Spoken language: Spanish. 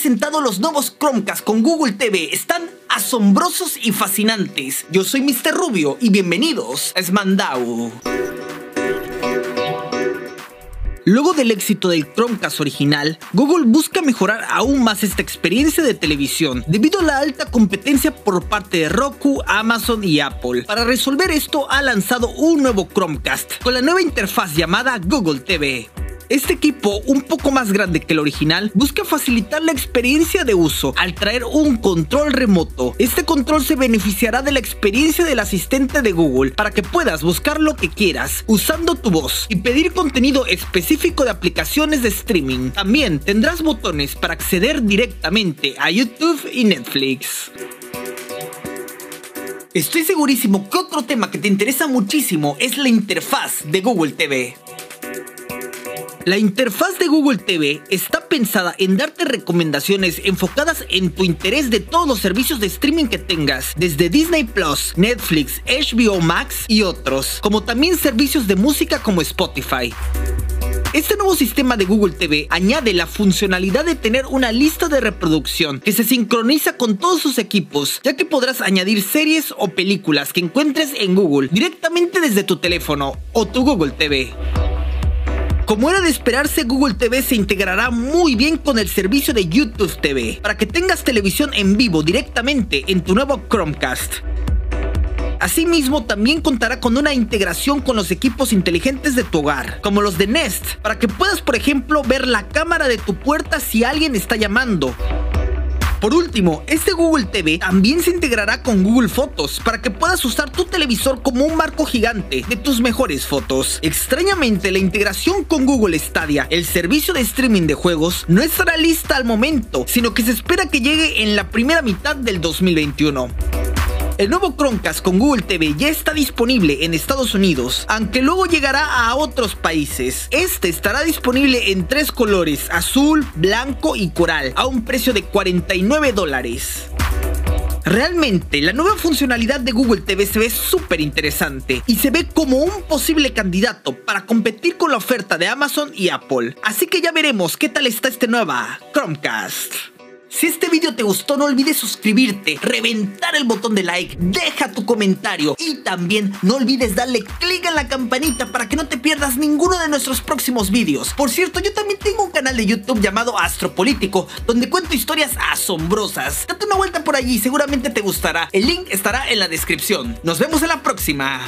presentado los nuevos Chromecast con Google TV. Están asombrosos y fascinantes. Yo soy Mr. Rubio y bienvenidos a Smandau. Luego del éxito del Chromecast original, Google busca mejorar aún más esta experiencia de televisión debido a la alta competencia por parte de Roku, Amazon y Apple. Para resolver esto ha lanzado un nuevo Chromecast con la nueva interfaz llamada Google TV. Este equipo, un poco más grande que el original, busca facilitar la experiencia de uso al traer un control remoto. Este control se beneficiará de la experiencia del asistente de Google para que puedas buscar lo que quieras usando tu voz y pedir contenido específico de aplicaciones de streaming. También tendrás botones para acceder directamente a YouTube y Netflix. Estoy segurísimo que otro tema que te interesa muchísimo es la interfaz de Google TV. La interfaz de Google TV está pensada en darte recomendaciones enfocadas en tu interés de todos los servicios de streaming que tengas, desde Disney Plus, Netflix, HBO Max y otros, como también servicios de música como Spotify. Este nuevo sistema de Google TV añade la funcionalidad de tener una lista de reproducción que se sincroniza con todos sus equipos, ya que podrás añadir series o películas que encuentres en Google directamente desde tu teléfono o tu Google TV. Como era de esperarse, Google TV se integrará muy bien con el servicio de YouTube TV, para que tengas televisión en vivo directamente en tu nuevo Chromecast. Asimismo, también contará con una integración con los equipos inteligentes de tu hogar, como los de Nest, para que puedas, por ejemplo, ver la cámara de tu puerta si alguien está llamando, por último, este Google TV también se integrará con Google Fotos para que puedas usar tu televisor como un marco gigante de tus mejores fotos. Extrañamente, la integración con Google Stadia, el servicio de streaming de juegos, no estará lista al momento, sino que se espera que llegue en la primera mitad del 2021. El nuevo Chromecast con Google TV ya está disponible en Estados Unidos, aunque luego llegará a otros países. Este estará disponible en tres colores, azul, blanco y coral, a un precio de 49 dólares. Realmente, la nueva funcionalidad de Google TV se ve súper interesante y se ve como un posible candidato para competir con la oferta de Amazon y Apple. Así que ya veremos qué tal está este nueva Chromecast. Si este video te gustó, no olvides suscribirte, reventar el botón de like, deja tu comentario y también no olvides darle clic en la campanita para que no te pierdas ninguno de nuestros próximos videos. Por cierto, yo también tengo un canal de YouTube llamado Astropolítico, donde cuento historias asombrosas. Date una vuelta por allí, seguramente te gustará. El link estará en la descripción. Nos vemos en la próxima.